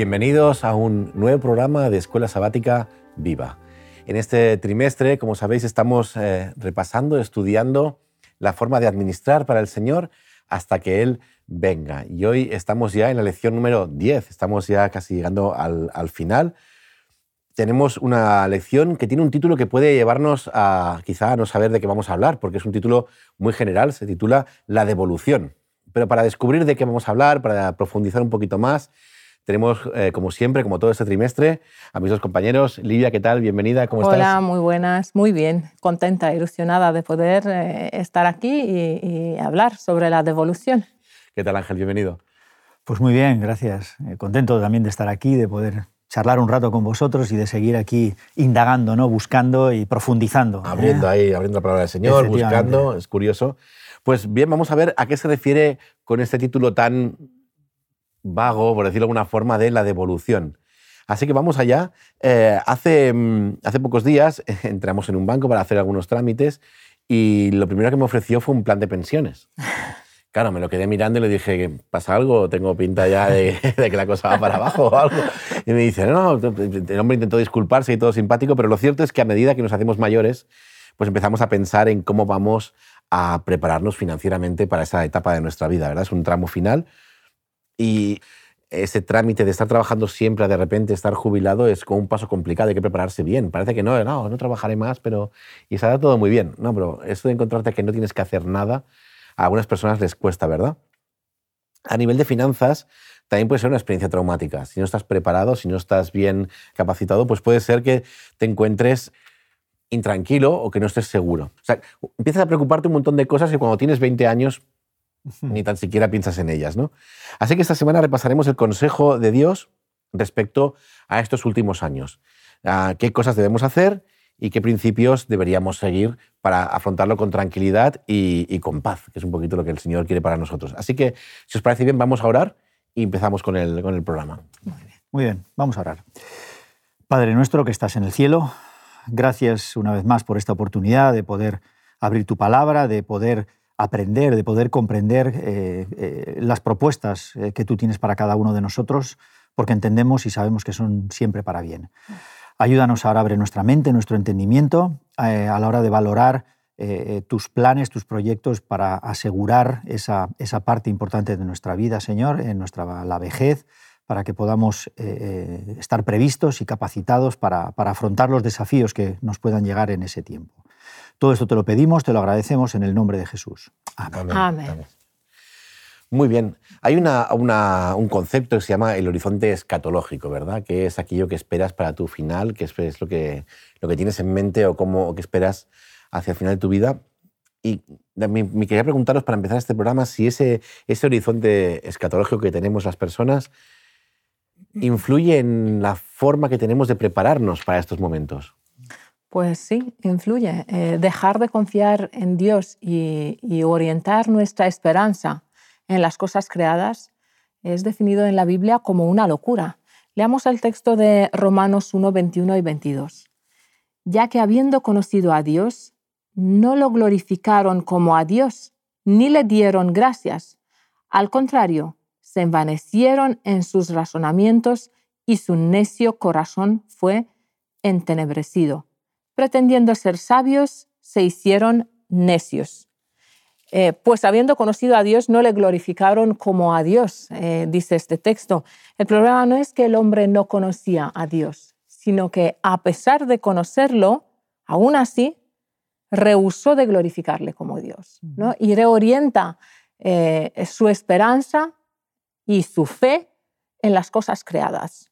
Bienvenidos a un nuevo programa de Escuela Sabática Viva. En este trimestre, como sabéis, estamos eh, repasando, estudiando la forma de administrar para el Señor hasta que Él venga. Y hoy estamos ya en la lección número 10, estamos ya casi llegando al, al final. Tenemos una lección que tiene un título que puede llevarnos a quizá no saber de qué vamos a hablar, porque es un título muy general, se titula La devolución. Pero para descubrir de qué vamos a hablar, para profundizar un poquito más, tenemos, eh, como siempre, como todo este trimestre, a mis dos compañeros. Livia, ¿qué tal? Bienvenida, ¿cómo Hola, estás? Hola, muy buenas, muy bien, contenta, ilusionada de poder eh, estar aquí y, y, hablar sobre la devolución. ¿Qué tal, Ángel? Bienvenido. Pues muy bien, gracias. Eh, contento también de estar aquí, de poder charlar un rato con vosotros y de seguir aquí indagando, ¿no? buscando y profundizando. Abriendo ¿eh? ahí, abriendo la palabra del Señor, buscando, es curioso. Pues bien, vamos a ver a qué se refiere con este título tan vago, por decirlo de alguna forma, de la devolución. Así que vamos allá. Eh, hace, hace pocos días entramos en un banco para hacer algunos trámites y lo primero que me ofreció fue un plan de pensiones. Claro, me lo quedé mirando y le dije, ¿pasa algo? ¿Tengo pinta ya de, de, que la cosa va para abajo o algo? Y me dice, no, no, el hombre intentó disculparse y todo simpático, pero lo cierto es que a medida que nos hacemos mayores, pues empezamos a pensar en cómo vamos a prepararnos financieramente para esa etapa de nuestra vida, ¿verdad? Es un tramo final y ese trámite de estar trabajando siempre, de repente estar jubilado, es como un paso complicado, hay que prepararse bien. Parece que no, no, no trabajaré más, pero... Y está todo muy bien. No, pero esto de encontrarte que no tienes que hacer nada, a algunas personas les cuesta, ¿verdad? A nivel de finanzas, también puede ser una experiencia traumática. Si no estás preparado, si no estás bien capacitado, pues puede ser que te encuentres intranquilo o que no estés seguro. O sea, empiezas a preocuparte un montón de cosas que cuando tienes 20 años ni tan siquiera piensas en ellas, ¿no? Así que esta semana repasaremos el consejo de Dios respecto a estos últimos años. A qué cosas debemos hacer y qué principios deberíamos seguir para afrontarlo con tranquilidad y, con paz, que es un poquito lo que el Señor quiere para nosotros. Así que, si os parece bien, vamos a orar y empezamos con el, con el programa. Muy bien, vamos a orar. Padre nuestro que estás en el cielo, gracias una vez más por esta oportunidad de poder abrir tu palabra, de poder aprender, de poder comprender eh, eh, las propuestas eh, que tú tienes para cada uno de nosotros, porque entendemos y sabemos que son siempre para bien. Ayúdanos ahora a abrir nuestra mente, nuestro entendimiento, a la hora de valorar tus planes, tus proyectos para asegurar esa, esa, parte importante de nuestra vida, Señor, en nuestra la vejez, para que podamos estar previstos y capacitados para, para afrontar los desafíos que nos puedan llegar en ese tiempo. Todo esto te lo pedimos, te lo agradecemos en el nombre de Jesús. Amén. Amén. Muy bien. Hay una, una, un concepto que se llama el horizonte escatológico, ¿verdad? Que es aquello que esperas para tu final, que es lo que, lo que tienes en mente o, cómo, o que esperas hacia el final de tu vida. Y me, me, quería preguntaros para empezar este programa si ese, ese horizonte escatológico que tenemos las personas influye en la forma que tenemos de prepararnos para estos momentos. Pues sí, influye. Eh, dejar de confiar en Dios y, y, orientar nuestra esperanza en las cosas creadas es definido en la Biblia como una locura. Leamos el texto de Romanos 1, 21 y 22. Ya que habiendo conocido a Dios, no lo glorificaron como a Dios, ni le dieron gracias. Al contrario, se envanecieron en sus razonamientos y su necio corazón fue entenebrecido pretendiendo ser sabios, se hicieron necios. Eh, pues habiendo conocido a Dios, no le glorificaron como a Dios, eh, dice este texto. El problema no es que el hombre no conocía a Dios, sino que a pesar de conocerlo, aún así, rehusó de glorificarle como Dios ¿no? y reorienta eh, su esperanza y su fe en las cosas creadas.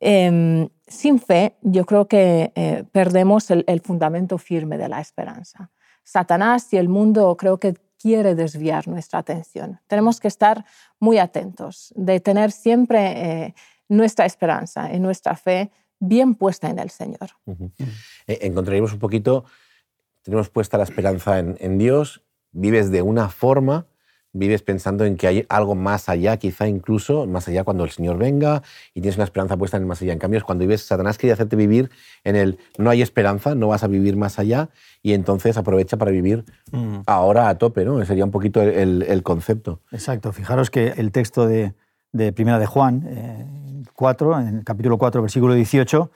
Eh, sin fe, yo creo que eh, perdemos el, fundamento firme de la esperanza. Satanás y el mundo creo que quiere desviar nuestra atención. Tenemos que estar muy atentos, de tener siempre eh, nuestra esperanza y nuestra fe bien puesta en el Señor. -huh. Encontraríamos un poquito, tenemos puesta la esperanza en Dios, vives de una forma, vives pensando en que hay algo más allá, quizá incluso más allá cuando el Señor venga y tienes una esperanza puesta en el más allá. En cambio, cuando vives, Satanás quiere hacerte vivir en el no hay esperanza, no vas a vivir más allá y entonces aprovecha para vivir mm. ahora a tope, ¿no? Sería un poquito el, el, concepto. Exacto. Fijaros que el texto de, de Primera de Juan 4, en el capítulo 4, versículo 18,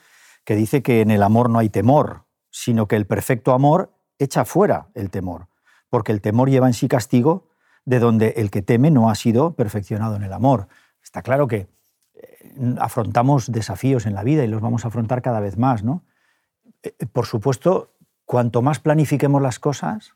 que dice que en el amor no hay temor, sino que el perfecto amor echa fuera el temor, porque el temor lleva en sí castigo, de donde el que teme no ha sido perfeccionado en el amor. Está claro que eh, afrontamos desafíos en la vida y los vamos a afrontar cada vez más, ¿no? Eh, por supuesto, cuanto más planifiquemos las cosas,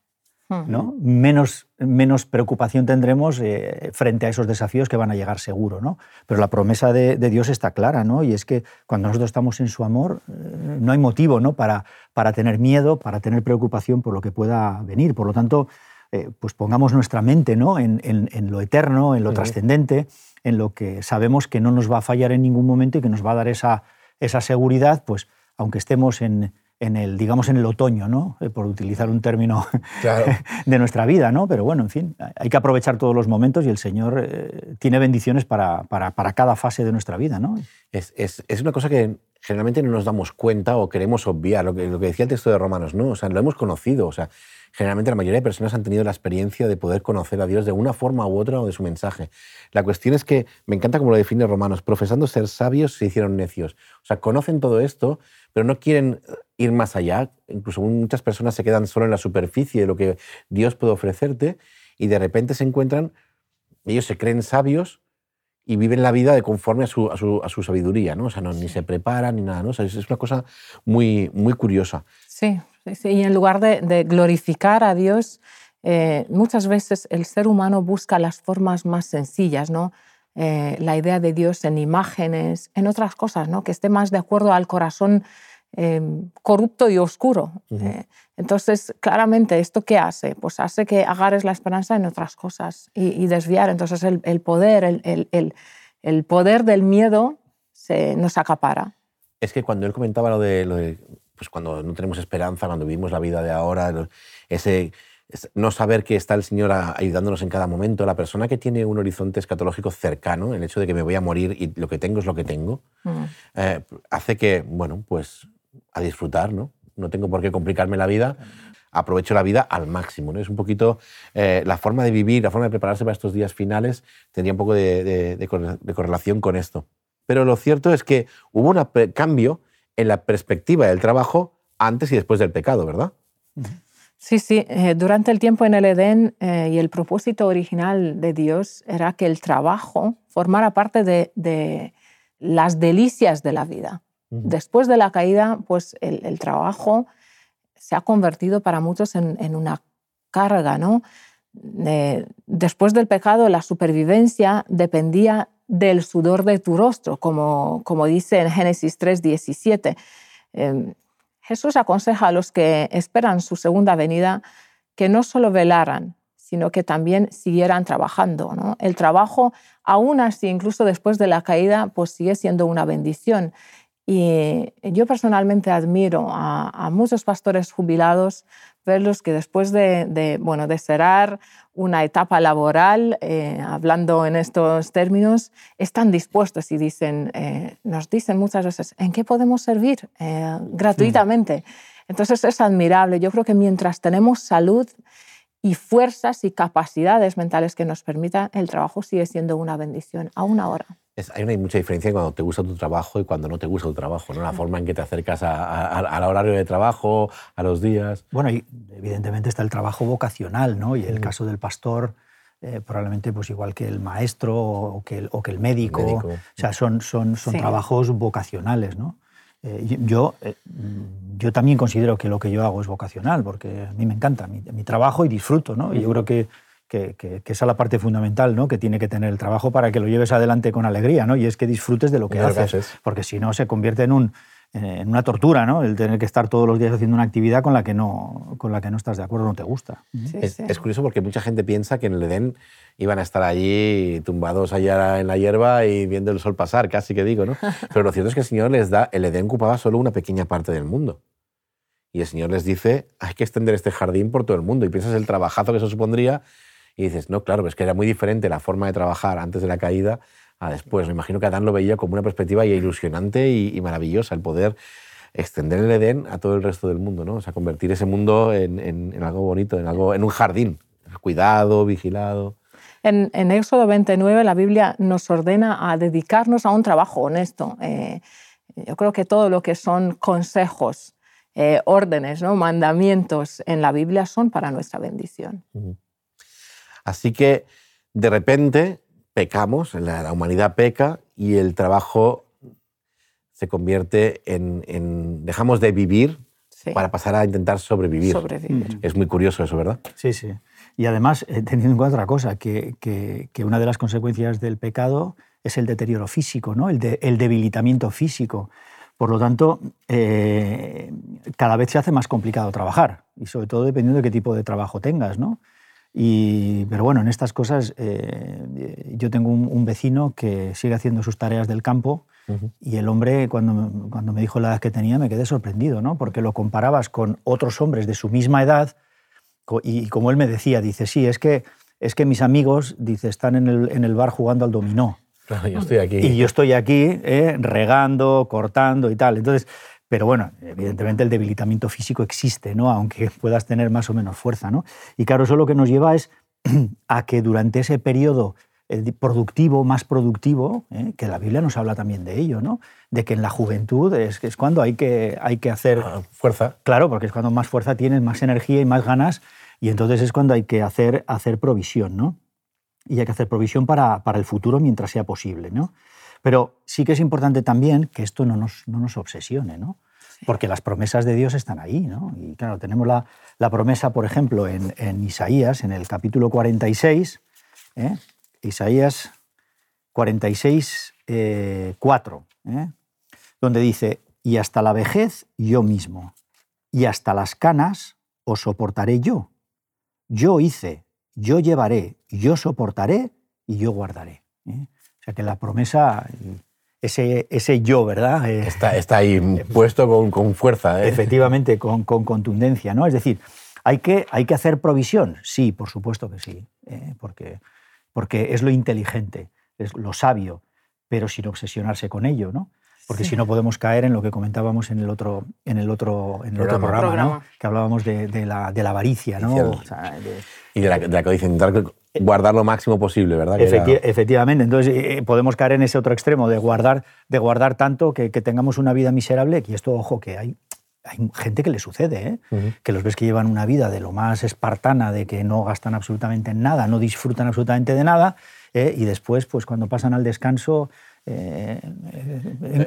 ¿no? menos, menos preocupación tendremos eh, frente a esos desafíos que van a llegar seguro. ¿no? Pero la promesa de, Dios está clara, ¿no? y es que cuando nosotros estamos en su amor, eh, no hay motivo ¿no? Para, para tener miedo, para tener preocupación por lo que pueda venir. Por lo tanto, eh, pues pongamos nuestra mente ¿no? en, en, lo eterno, en lo trascendente, en lo que sabemos que no nos va a fallar en ningún momento y que nos va a dar esa, esa seguridad, pues aunque estemos en, en el, digamos, en el otoño, ¿no? Eh, por utilizar un término de nuestra vida, ¿no? Pero bueno, en fin, hay que aprovechar todos los momentos y el Señor eh, tiene bendiciones para, para, para, cada fase de nuestra vida, ¿no? Es, es, es, una cosa que generalmente no nos damos cuenta o queremos obviar, lo que, lo que decía el texto de Romanos, ¿no? O sea, lo hemos conocido, o sea, generalmente la mayoría de personas han tenido la experiencia de poder conocer a Dios de una forma u otra o de su mensaje. La cuestión es que, me encanta como lo define Romanos, profesando ser sabios se hicieron necios. O sea, conocen todo esto, pero no quieren ir más allá. Incluso muchas personas se quedan solo en la superficie de lo que Dios puede ofrecerte y de repente se encuentran, ellos se creen sabios y viven la vida de conforme a su, a su, sabiduría, ¿no? O sea, no, ni se preparan ni nada, ¿no? O sea, es una cosa muy, muy curiosa. Sí, y en lugar de, glorificar a Dios, eh, muchas veces el ser humano busca las formas más sencillas, ¿no? Eh, la idea de Dios en imágenes, en otras cosas, ¿no? que esté más de acuerdo al corazón eh, corrupto y oscuro. entonces, claramente, ¿esto qué hace? Pues hace que agarres la esperanza en otras cosas y, desviar. Entonces, el, poder, el, el, poder del miedo se nos acapara. Es que cuando él comentaba lo de, lo de pues cuando no tenemos esperanza, cuando vivimos la vida de ahora, ese no saber que está el Señor ayudándonos en cada momento, la persona que tiene un horizonte escatológico cercano, el hecho de que me voy a morir y lo que tengo es lo que tengo, mm. eh, hace que, bueno, pues a disfrutar, ¿no? No tengo por qué complicarme la vida, aprovecho la vida al máximo, ¿no? Es un poquito eh, la forma de vivir, la forma de prepararse para estos días finales, tendría un poco de, de correlación con esto. Pero lo cierto es que hubo un cambio en la perspectiva del trabajo antes y después del pecado, ¿verdad? Sí, sí. Eh, durante el tiempo en el Edén eh, y el propósito original de Dios era que el trabajo formara parte de, las delicias de la vida. Después de la caída, pues el, trabajo se ha convertido para muchos en, una carga, ¿no? después del pecado, la supervivencia dependía del sudor de tu rostro, como, como dice en Génesis 3, 17. Em, Jesús aconseja a los que esperan su segunda venida que no solo velaran, sino que también siguieran trabajando. El trabajo, aún así, incluso después de la caída, pues sigue siendo una bendición. Y yo personalmente admiro a, muchos pastores jubilados, verlos que después de, bueno, de cerrar una etapa laboral, eh, hablando en estos términos, están dispuestos y dicen, eh, nos dicen muchas veces, ¿en qué podemos servir eh, gratuitamente? Entonces es admirable. Yo creo que mientras tenemos salud y fuerzas y capacidades mentales que nos permitan, el trabajo sigue siendo una bendición, aún ahora hay una mucha diferencia cuando te gusta tu trabajo y cuando no te gusta tu trabajo, ¿no? La forma en que te acercas al horario de trabajo, a los días. Bueno, y evidentemente está el trabajo vocacional, ¿no? Y el caso del pastor, eh, probablemente pues igual que el maestro o que el, o que el médico. O sea, son, son, son trabajos vocacionales, ¿no? Eh, yo, eh, yo también considero que lo que yo hago es vocacional, porque a mí me encanta mi, mi trabajo y disfruto, ¿no? Y yo creo que que, esa es la parte fundamental ¿no? que tiene que tener el trabajo para que lo lleves adelante con alegría, ¿no? y es que disfrutes de lo que haces, porque si no se convierte en, un, en una tortura, ¿no? el tener que estar todos los días haciendo una actividad con la que no, con la que no estás de acuerdo, no te gusta. es, curioso porque mucha gente piensa que en el Edén iban a estar allí tumbados allá en la hierba y viendo el sol pasar, casi que digo, ¿no? Pero lo cierto es que el Señor les da, el Edén ocupaba solo una pequeña parte del mundo. Y el Señor les dice, hay que extender este jardín por todo el mundo. Y piensas el trabajazo que eso supondría y dices, no, claro, es que era muy diferente la forma de trabajar antes de la caída a después. Me imagino que Adán lo veía como una perspectiva ilusionante y, maravillosa, el poder extender el Edén a todo el resto del mundo, ¿no? O sea, convertir ese mundo en, algo bonito, en, algo, en un jardín, cuidado, vigilado. En, en, Éxodo 29 la Biblia nos ordena a dedicarnos a un trabajo honesto. Eh, yo creo que todo lo que son consejos, eh, órdenes, ¿no? mandamientos en la Biblia son para nuestra bendición. Así que de repente pecamos, la, humanidad peca y el trabajo se convierte en, dejamos de vivir para pasar a intentar sobrevivir. sobrevivir. Es muy curioso eso, ¿verdad? Sí, sí. Y además, eh, teniendo en cuenta otra cosa, que, que, una de las consecuencias del pecado es el deterioro físico, ¿no? el, el debilitamiento físico. Por lo tanto, eh, cada vez se hace más complicado trabajar, y sobre todo dependiendo de qué tipo de trabajo tengas. ¿no? Y, pero bueno, en estas cosas, eh, yo tengo un, vecino que sigue haciendo sus tareas del campo y el hombre, cuando, cuando me dijo la edad que tenía, me quedé sorprendido, ¿no? porque lo comparabas con otros hombres de su misma edad y como él me decía, dice, sí, es que, es que mis amigos dice, están en el, en el bar jugando al dominó. yo estoy aquí. Y yo estoy aquí eh, regando, cortando y tal. Entonces, pero bueno, evidentemente el debilitamiento físico existe, ¿no? aunque puedas tener más o menos fuerza. ¿no? Y claro, eso lo que nos lleva es a que durante ese periodo productivo, más productivo, ¿eh? que la Biblia nos habla también de ello, ¿no? de que en la juventud es, es cuando hay que, hay que hacer... Ah, fuerza. Claro, porque es cuando más fuerza tienes, más energía y más ganas, y entonces es cuando hay que hacer, hacer provisión, ¿no? Y hay que hacer provisión para, para el futuro mientras sea posible, ¿no? Pero sí que es importante también que esto no nos, no nos obsesione, ¿no? Porque las promesas de Dios están ahí, ¿no? Y claro, tenemos la, la promesa, por ejemplo, en, en, Isaías, en el capítulo 46, ¿eh? Isaías 46, 4, eh, ¿eh? donde dice, y hasta la vejez yo mismo, y hasta las canas os soportaré yo. Yo hice, yo llevaré, yo soportaré y yo guardaré. ¿eh? O sea que la promesa, ese, ese yo, ¿verdad? Está, está ahí puesto con, con fuerza. Efectivamente, con, con, contundencia, ¿no? Es decir, ¿hay que, ¿hay que hacer provisión? Sí, por supuesto que sí, porque porque es lo inteligente, es lo sabio, pero sin obsesionarse con ello, ¿no? Porque si no podemos caer en lo que comentábamos en el otro, en el otro, en el otro programa, ¿no? que hablábamos de, la, de, la, avaricia. ¿no? Y de la, de la codicia, intentar guardar lo máximo posible, ¿verdad? Efectivamente, entonces eh, podemos caer en ese otro extremo de guardar, de guardar tanto que, que, tengamos una vida miserable. Y esto, ojo, que hay, hay gente que le sucede, ¿eh? que los ves que llevan una vida de lo más espartana, de que no gastan absolutamente nada, no disfrutan absolutamente de nada, ¿eh? y después, pues cuando pasan al descanso, eh,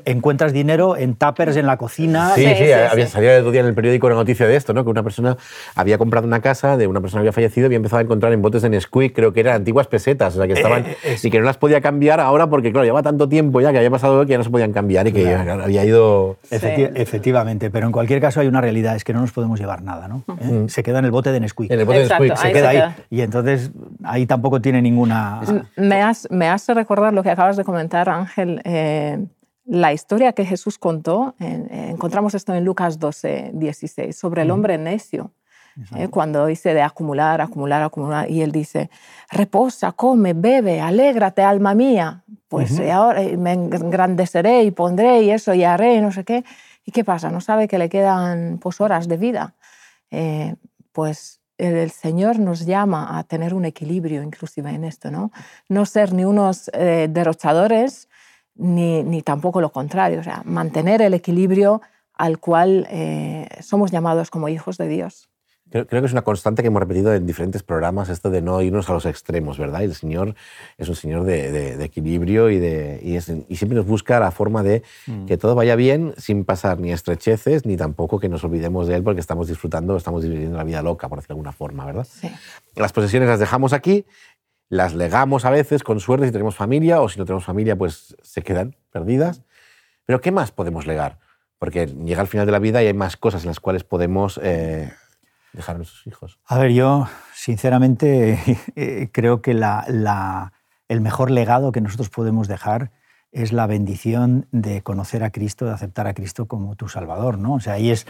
encuentras dinero en tuppers en la cocina. Sí, sí, había salido el otro día en el periódico una noticia de esto, ¿no? que una persona había comprado una casa de una persona que había fallecido y había empezado a encontrar en botes de Nesquik, creo que eran antiguas pesetas, o sea, que estaban, eh, y que no las podía cambiar ahora porque, claro, lleva tanto tiempo ya que había pasado que ya no se podían cambiar y que había ido... efectivamente, pero en cualquier caso hay una realidad, es que no nos podemos llevar nada, ¿no? ¿Eh? Se queda en el bote de Nesquik. En el bote de Nesquik. Se, queda ahí. Y entonces ahí tampoco tiene ninguna... Me, has, me hace recordar lo que acabas de comentar, Ángel eh, la historia que Jesús contó, eh, encontramos esto en Lucas 12, 16, sobre el hombre necio, eh, cuando dice de acumular, acumular, acumular, y él dice, reposa, come, bebe, alégrate, alma mía, pues ahora me engrandeceré y pondré y eso y haré, no sé qué. ¿Y qué pasa? No sabe que le quedan pues, horas de vida. pues el Señor nos llama a tener un equilibrio inclusive en esto, ¿no? No ser ni unos derrochadores, ni, tampoco lo contrario, o sea, mantener el equilibrio al cual eh, somos llamados como hijos de Dios. Creo, que es una constante que hemos repetido en diferentes programas, esto de no irnos a los extremos, ¿verdad? Y el Señor es un Señor de, equilibrio y, de, y, siempre nos busca la forma de mm. que todo vaya bien sin pasar ni estrecheces, ni tampoco que nos olvidemos de Él porque estamos disfrutando, estamos viviendo la vida loca, por decirlo de alguna forma, ¿verdad? Sí. Las posesiones las dejamos aquí las legamos a veces con suerte si tenemos familia o si no tenemos familia pues se quedan perdidas. Pero ¿qué más podemos legar? Porque llega al final de la vida y hay más cosas en las cuales podemos eh, dejar a nuestros hijos. A ver, yo sinceramente eh, creo que el mejor legado que nosotros podemos dejar es la bendición de conocer a Cristo, de aceptar a Cristo como tu Salvador. ¿no? O sea, ahí, es,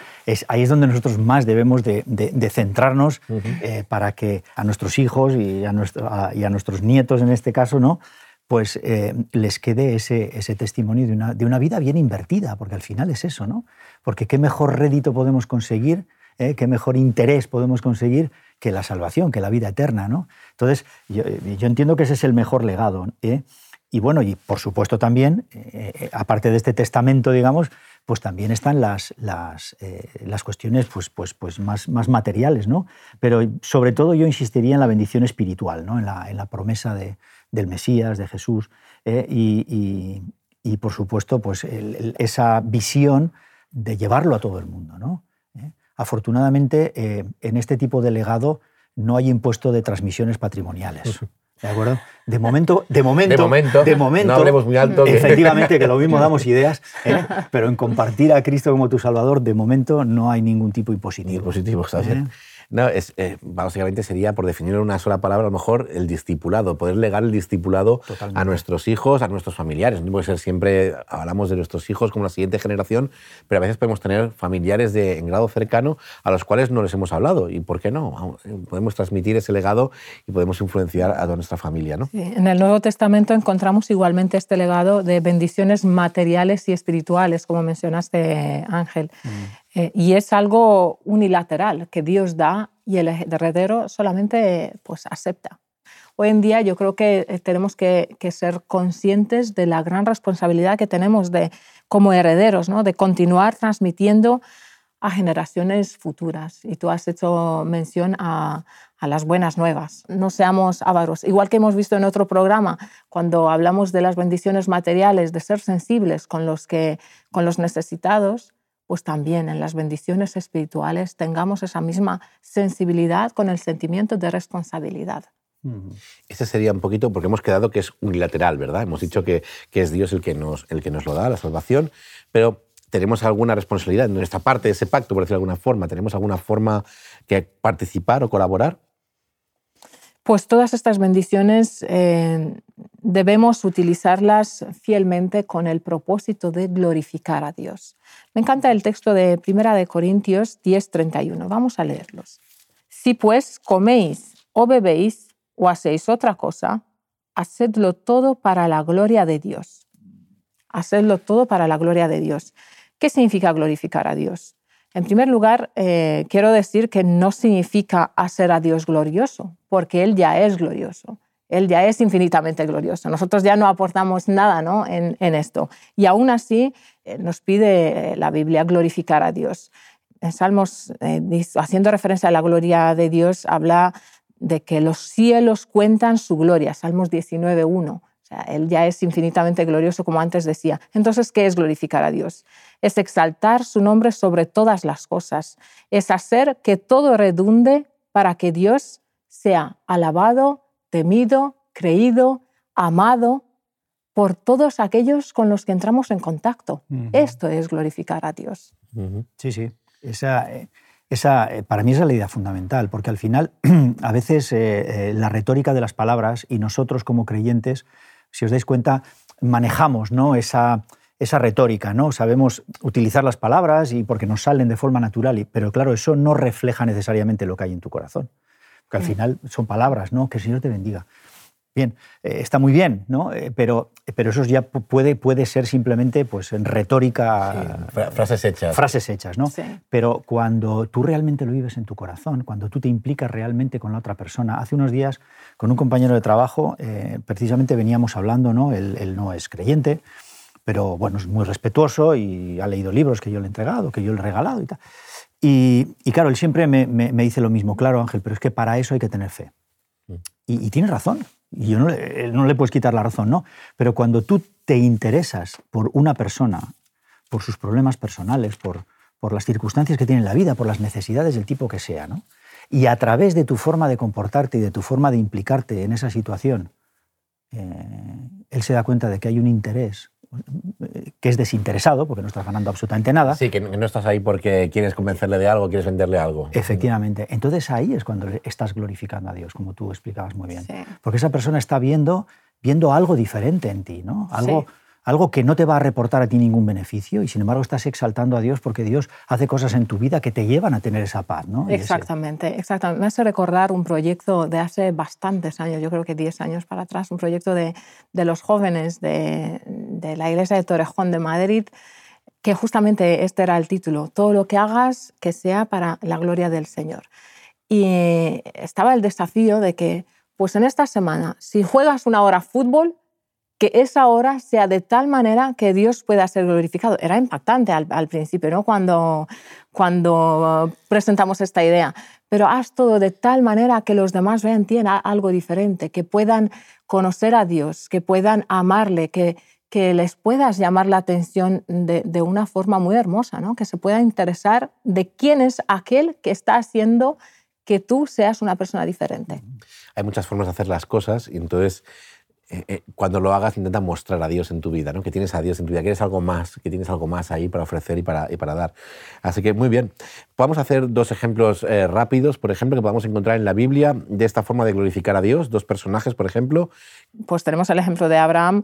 ahí es donde nosotros más debemos de, centrarnos eh, para que a nuestros hijos y a, y a, nuestros nietos, en este caso, ¿no? pues eh, les quede ese, ese testimonio de una, de una, vida bien invertida, porque al final es eso, ¿no? Porque qué mejor rédito podemos conseguir ¿eh? qué mejor interés podemos conseguir que la salvación, que la vida eterna. ¿no? Entonces, yo, entiendo que ese es el mejor legado. ¿eh? Y bueno, y por supuesto también, eh, aparte de este testamento, digamos, pues también están las, las, las cuestiones pues, pues, pues más, más materiales, ¿no? Pero sobre todo yo insistiría en la bendición espiritual, ¿no? en, la, en la promesa de, del Mesías, de Jesús, y, y, por supuesto pues esa visión de llevarlo a todo el mundo. ¿no? Afortunadamente, eh, en este tipo de legado no hay impuesto de transmisiones patrimoniales. ¿De acuerdo? De momento, de momento, de momento, de momento no hablemos muy alto. Efectivamente, que lo mismo damos ideas, ¿eh? pero en compartir a Cristo como tu Salvador, de momento no hay ningún tipo impositivo. Impositivo, está bien. No, es, eh, básicamente sería, por definir en una sola palabra, a lo mejor el discipulado, poder legar el discipulado a nuestros hijos, a nuestros familiares. No puede ser siempre, hablamos de nuestros hijos como la siguiente generación, pero a veces podemos tener familiares de, en grado cercano a los cuales no les hemos hablado. ¿Y por qué no? Podemos transmitir ese legado y podemos influenciar a toda nuestra familia. ¿no? en el Nuevo Testamento encontramos igualmente este legado de bendiciones materiales y espirituales, como mencionaste, Ángel. Mm. Eh, y es algo unilateral que Dios da y el heredero solamente pues, acepta. Hoy en día yo creo que eh, tenemos que, ser conscientes de la gran responsabilidad que tenemos de, como herederos, ¿no? de continuar transmitiendo a generaciones futuras. Y tú has hecho mención a, las buenas nuevas. No seamos ávaros. Igual que hemos visto en otro programa, cuando hablamos de las bendiciones materiales, de ser sensibles con los, que, con los necesitados, pues también en las bendiciones espirituales tengamos esa misma sensibilidad con el sentimiento de responsabilidad. Ese sería un poquito, porque hemos quedado que es unilateral, ¿verdad? Hemos dicho que, que es Dios el que, nos, el que nos lo da, la salvación, pero tenemos alguna responsabilidad en nuestra parte de ese pacto, por decirlo de alguna forma. ¿Tenemos alguna forma que participar o colaborar? Pues todas estas bendiciones eh, debemos utilizarlas fielmente con el propósito de glorificar a Dios. Me encanta el texto de 1 de Corintios 10:31. Vamos a leerlos. Si pues coméis o bebéis o hacéis otra cosa, hacedlo todo para la gloria de Dios. Hacedlo todo para la gloria de Dios. ¿Qué significa glorificar a Dios? En primer lugar, eh, quiero decir que no significa hacer a Dios glorioso, porque Él ya es glorioso. Él ya es infinitamente glorioso. Nosotros ya no aportamos nada ¿no? En, esto. Y aún así eh, nos pide eh, la Biblia glorificar a Dios. En Salmos, haciendo referencia a la gloria de Dios, habla de que los cielos cuentan su gloria. Salmos 19.1 él ya es infinitamente glorioso, como antes decía. Entonces, ¿qué es glorificar a Dios? Es exaltar su nombre sobre todas las cosas. Es hacer que todo redunde para que Dios sea alabado, temido, creído, amado por todos aquellos con los que entramos en contacto. Esto es glorificar a Dios. Sí, sí. Esa, eh, esa, eh, para mí es la idea fundamental, porque al final a veces eh, la retórica de las palabras y nosotros como creyentes si os dais cuenta, manejamos ¿no? esa, esa retórica, ¿no? Sabemos utilizar las palabras y porque nos salen de forma natural, pero claro, eso no refleja necesariamente lo que hay en tu corazón. Porque al mm. final son palabras, ¿no? Que el Señor te bendiga. Bien, eh, está muy bien, ¿no? Eh, pero, pero eso ya puede, puede ser simplemente pues, en retórica. frases hechas. Frases hechas, ¿no? Pero cuando tú realmente lo vives en tu corazón, cuando tú te implicas realmente con la otra persona. Hace unos días, con un compañero de trabajo, eh, precisamente veníamos hablando, ¿no? Él, no es creyente, pero bueno, es muy respetuoso y ha leído libros que yo le he entregado, que yo le he regalado y tal. Y, claro, él siempre me, me, dice lo mismo, claro, Ángel, pero es que para eso hay que tener fe. Y, tiene razón. Y yo no le, no puedes quitar la razón, ¿no? Pero cuando tú te interesas por una persona, por sus problemas personales, por, por las circunstancias que tiene en la vida, por las necesidades del tipo que sea, ¿no? Y a través de tu forma de comportarte y de tu forma de implicarte en esa situación, eh, él se da cuenta de que hay un interés que es desinteresado, porque no estás ganando absolutamente nada. Sí, que no estás ahí porque quieres convencerle de algo, quieres venderle algo. Efectivamente. Entonces ahí es cuando estás glorificando a Dios, como tú explicabas muy bien. Porque esa persona está viendo, viendo algo diferente en ti, ¿no? Algo, algo que no te va a reportar a ti ningún beneficio y sin embargo estás exaltando a Dios porque Dios hace cosas en tu vida que te llevan a tener esa paz. ¿no? Exactamente, exactamente. Me hace recordar un proyecto de hace bastantes años, yo creo que 10 años para atrás, un proyecto de, de los jóvenes de, de, la iglesia de Torrejón de Madrid que justamente este era el título, todo lo que hagas que sea para la gloria del Señor. Y estaba el desafío de que, pues en esta semana, si juegas una hora fútbol, que esa hora sea de tal manera que Dios pueda ser glorificado. Era impactante al, principio, ¿no? Cuando, cuando presentamos esta idea. Pero haz todo de tal manera que los demás vean en algo diferente, que puedan conocer a Dios, que puedan amarle, que, que les puedas llamar la atención de, de, una forma muy hermosa, ¿no? que se pueda interesar de quién es aquel que está haciendo que tú seas una persona diferente. Hay muchas formas de hacer las cosas y entonces eh, eh, cuando lo hagas intenta mostrar a Dios en tu vida, ¿no? que tienes a Dios en tu vida, que eres algo más, que tienes algo más ahí para ofrecer y para, y para dar. Así que muy bien. Vamos a hacer dos ejemplos eh, rápidos, por ejemplo, que podamos encontrar en la Biblia de esta forma de glorificar a Dios, dos personajes, por ejemplo. Pues tenemos el ejemplo de Abraham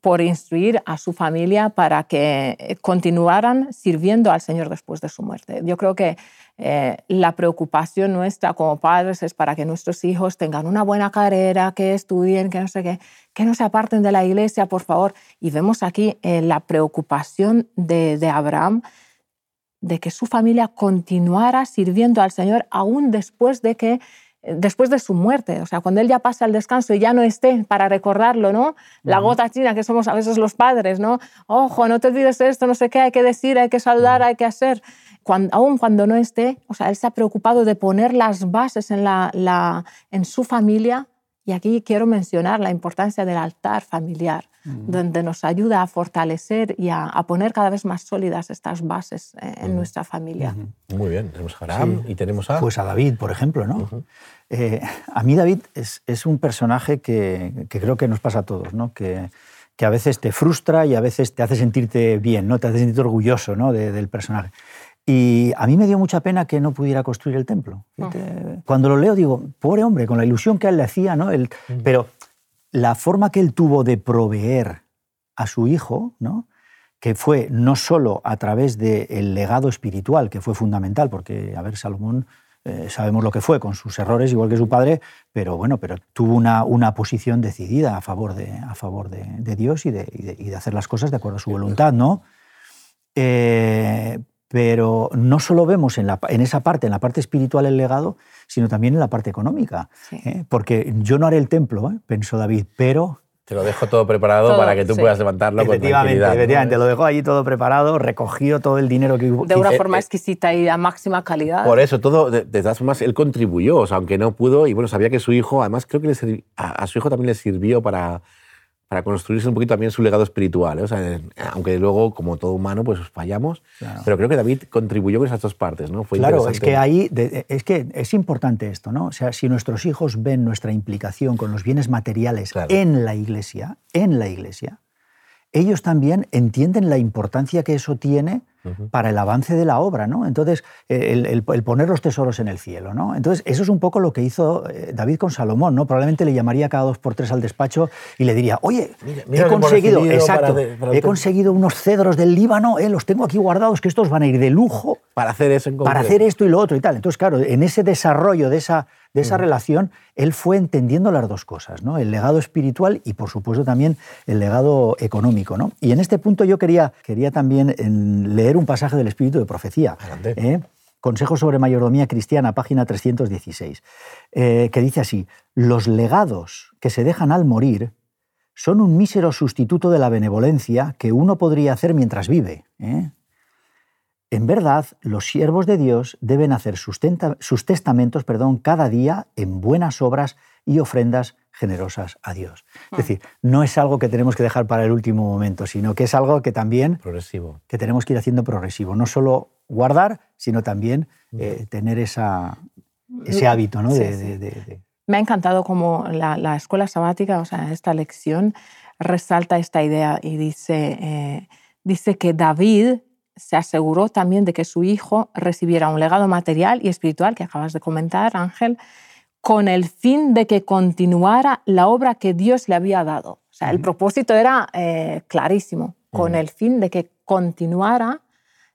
por instruir a su familia para que continuaran sirviendo al Señor después de su muerte. Yo creo que eh, la preocupación nuestra como padres es para que nuestros hijos tengan una buena carrera, que estudien, que no sé qué, que no se aparten de la iglesia, por favor. Y vemos aquí eh, la preocupación de, de Abraham de que su familia continuara sirviendo al Señor aún después de que después de su muerte, o sea, cuando él ya pasa al descanso y ya no esté para recordarlo, ¿no? La gota china que somos a veces los padres, ¿no? Ojo, no te olvides esto, no sé qué, hay que decir, hay que saludar, hay que hacer. Cuando, aún cuando no esté, o sea, él se ha preocupado de poner las bases en, la, en su familia. Y aquí quiero mencionar la importancia del altar familiar, donde nos ayuda a fortalecer y a, poner cada vez más sólidas estas bases eh, en nuestra familia. Muy bien, tenemos a Abraham y tenemos a... Pues a David, por ejemplo, ¿no? Eh, a mí David es, es un personaje que, que, creo que nos pasa a todos, ¿no? Que, que, a veces te frustra y a veces te hace sentirte bien, ¿no? Te hace sentirte orgulloso ¿no? del personaje. Y a mí me dio mucha pena que no pudiera construir el templo. Cuando lo leo digo, pobre hombre, con la ilusión que él le hacía, ¿no? Pero la forma que él tuvo de proveer a su hijo, ¿no? que fue no solo a través del legado espiritual, que fue fundamental, porque, a ver, Salomón eh, sabemos lo que fue con sus errores, igual que su padre, pero bueno, pero tuvo una, una posición decidida a favor de, a favor de, Dios y de, y de, hacer las cosas de acuerdo a su voluntad, ¿no? Eh, pero no solo vemos en, la, en, esa parte, en la parte espiritual el legado, sino también en la parte económica. ¿eh? Porque yo no haré el templo, ¿eh? pensó David, pero... Te lo dejo todo preparado para que tú puedas levantarlo con tranquilidad. Efectivamente, lo dejó allí todo preparado, recogió todo el dinero que hubo. De una forma exquisita y a máxima calidad. Por eso, todo, de, todas formas, él contribuyó, o sea, aunque no pudo, y bueno, sabía que su hijo, además creo que a su hijo también le sirvió para para construirse un poquito también su legado espiritual. ¿eh? O sea, aunque luego, como todo humano, pues fallamos, pero creo que David contribuyó con esas dos partes. ¿no? Fue claro, es que, ahí, es que es importante esto. ¿no? O sea, si nuestros hijos ven nuestra implicación con los bienes materiales en la iglesia, en la iglesia, ellos también entienden la importancia que eso tiene para el avance de la obra, ¿no? Entonces, el, poner los tesoros en el cielo, ¿no? Entonces, eso es un poco lo que hizo eh, David con Salomón, ¿no? Probablemente le llamaría cada dos por tres al despacho y le diría, oye, he conseguido, exacto, he conseguido unos cedros del Líbano, eh, los tengo aquí guardados, que estos van a ir de lujo. Para hacer eso en Para hacer esto y lo otro y tal. Entonces, claro, en ese desarrollo de esa de esa relación, él fue entendiendo las dos cosas, ¿no? el legado espiritual y, por supuesto, también el legado económico. ¿no? Y en este punto yo quería, quería también leer un pasaje del Espíritu de Profecía. ¿eh? Consejo sobre Mayordomía Cristiana, página 316, eh, que dice así, los legados que se dejan al morir son un mísero sustituto de la benevolencia que uno podría hacer mientras vive. ¿eh? En verdad, los siervos de Dios deben hacer sus, testamentos perdón, cada día en buenas obras y ofrendas generosas a Dios. Es hmm. decir, no es algo que tenemos que dejar para el último momento, sino que es algo que también progresivo. que tenemos que ir haciendo progresivo. No solo guardar, sino también eh, tener esa, ese hábito ¿no? de, Me ha encantado como la, escuela sabática, o sea, esta lección resalta esta idea y dice, eh, dice que David se aseguró también de que su hijo recibiera un legado material y espiritual, que acabas de comentar, Ángel, con el fin de que continuara la obra que Dios le había dado. O sea, el propósito era eh, clarísimo, con el fin de que continuara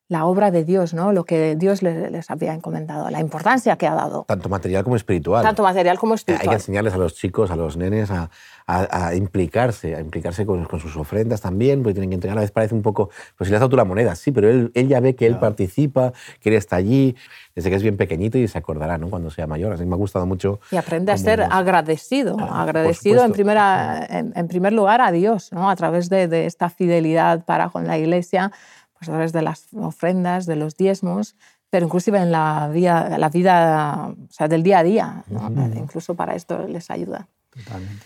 la obra de Dios, ¿no? lo que Dios les, había encomendado, la importancia que ha dado. Tanto material como espiritual. Tanto material como espiritual. Hay que enseñarles a los chicos, a los nenes a, a, implicarse, a implicarse con, con, sus ofrendas también, porque tienen que entregar. A veces parece un poco, pues si le has dado tú la moneda, sí, pero él, él ya ve que él participa, que él está allí, desde que es bien pequeñito y se acordará ¿no? cuando sea mayor. Así me ha gustado mucho. Y aprende a ser agradecido, agradecido en, primera, en, primer lugar a Dios, ¿no? a través de, de esta fidelidad para con la Iglesia pues a través de las ofrendas, de los diezmos, pero inclusive en la vida, la vida o sea, del día a día. Incluso para esto les ayuda. Totalmente.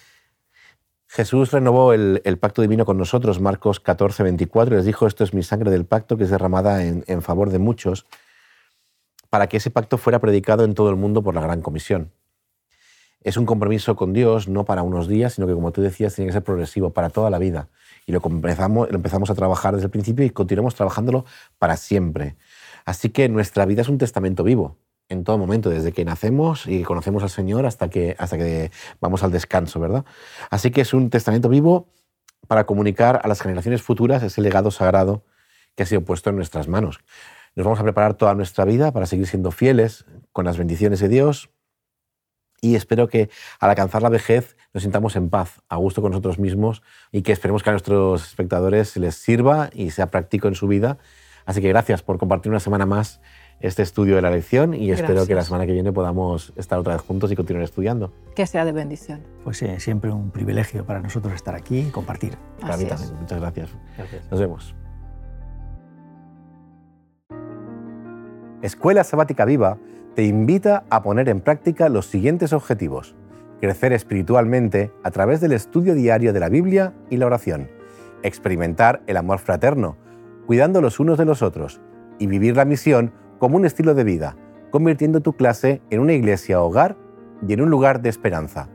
Jesús renovó el, pacto divino con nosotros, Marcos 14, 24, y les dijo, esto es mi sangre del pacto que es derramada en, en favor de muchos, para que ese pacto fuera predicado en todo el mundo por la gran comisión. Es un compromiso con Dios, no para unos días, sino que, como tú decías, tiene que ser progresivo, para toda la vida y lo empezamos, lo empezamos a trabajar desde el principio y continuamos trabajándolo para siempre. Así que nuestra vida es un testamento vivo en todo momento, desde que nacemos y conocemos al Señor hasta que, hasta que vamos al descanso, ¿verdad? Así que es un testamento vivo para comunicar a las generaciones futuras ese legado sagrado que ha sido puesto en nuestras manos. Nos vamos a preparar toda nuestra vida para seguir siendo fieles con las bendiciones de Dios y espero que al alcanzar la vejez nos sintamos en paz, a gusto con nosotros mismos y que esperemos que a nuestros espectadores les sirva y sea práctico en su vida. Así que gracias por compartir una semana más este estudio de la lección y espero que la semana que viene podamos estar otra vez juntos y continuar estudiando. Que sea de bendición. Pues eh, siempre un privilegio para nosotros estar aquí y compartir. Para mí también. Muchas gracias. Nos vemos. Escuela Sabática Viva te invita a poner en práctica los siguientes objetivos. Crecer espiritualmente a través del estudio diario de la Biblia y la oración. Experimentar el amor fraterno, cuidando los unos de los otros. Y vivir la misión como un estilo de vida, convirtiendo tu clase en una iglesia hogar y en un lugar de esperanza.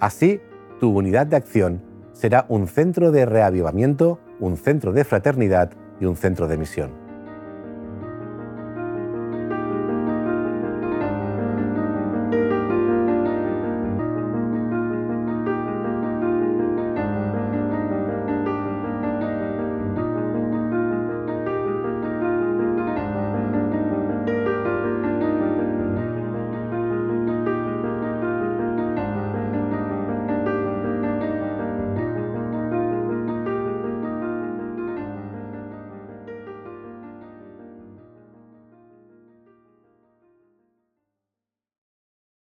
Así, tu unidad de acción será un centro de reavivamiento, un centro de fraternidad y un centro de misión.